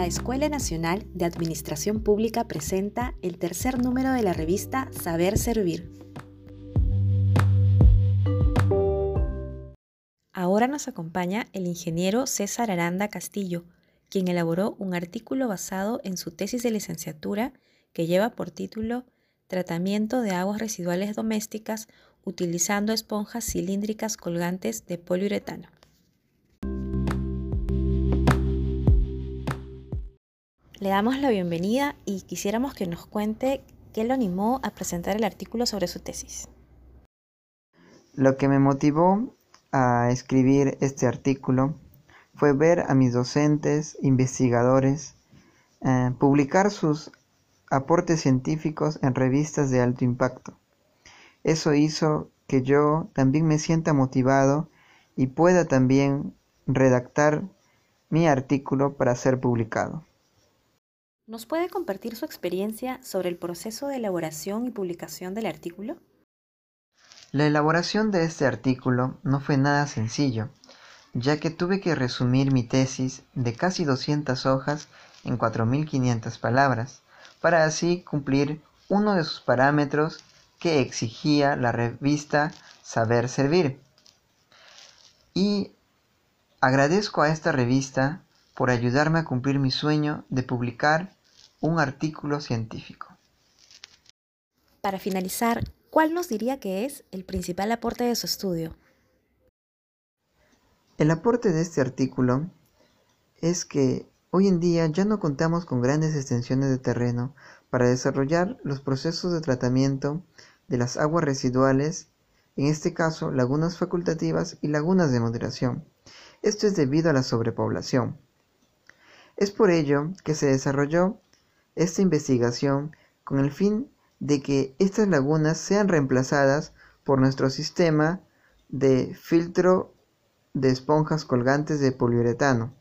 la Escuela Nacional de Administración Pública presenta el tercer número de la revista Saber Servir. Ahora nos acompaña el ingeniero César Aranda Castillo, quien elaboró un artículo basado en su tesis de licenciatura que lleva por título Tratamiento de aguas residuales domésticas utilizando esponjas cilíndricas colgantes de poliuretano. Le damos la bienvenida y quisiéramos que nos cuente qué lo animó a presentar el artículo sobre su tesis. Lo que me motivó a escribir este artículo fue ver a mis docentes, investigadores, eh, publicar sus aportes científicos en revistas de alto impacto. Eso hizo que yo también me sienta motivado y pueda también redactar mi artículo para ser publicado. ¿Nos puede compartir su experiencia sobre el proceso de elaboración y publicación del artículo? La elaboración de este artículo no fue nada sencillo, ya que tuve que resumir mi tesis de casi 200 hojas en 4.500 palabras, para así cumplir uno de sus parámetros que exigía la revista Saber Servir. Y agradezco a esta revista por ayudarme a cumplir mi sueño de publicar un artículo científico. Para finalizar, ¿cuál nos diría que es el principal aporte de su estudio? El aporte de este artículo es que hoy en día ya no contamos con grandes extensiones de terreno para desarrollar los procesos de tratamiento de las aguas residuales, en este caso lagunas facultativas y lagunas de moderación. Esto es debido a la sobrepoblación. Es por ello que se desarrolló esta investigación con el fin de que estas lagunas sean reemplazadas por nuestro sistema de filtro de esponjas colgantes de poliuretano.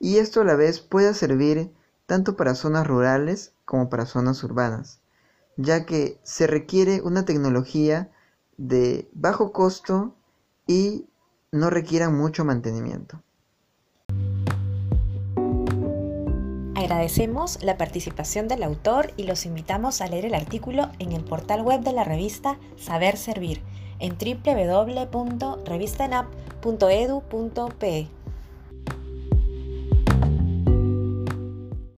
Y esto a la vez pueda servir tanto para zonas rurales como para zonas urbanas, ya que se requiere una tecnología de bajo costo y no requiera mucho mantenimiento. Agradecemos la participación del autor y los invitamos a leer el artículo en el portal web de la revista Saber Servir en www.revistanap.edu.pe.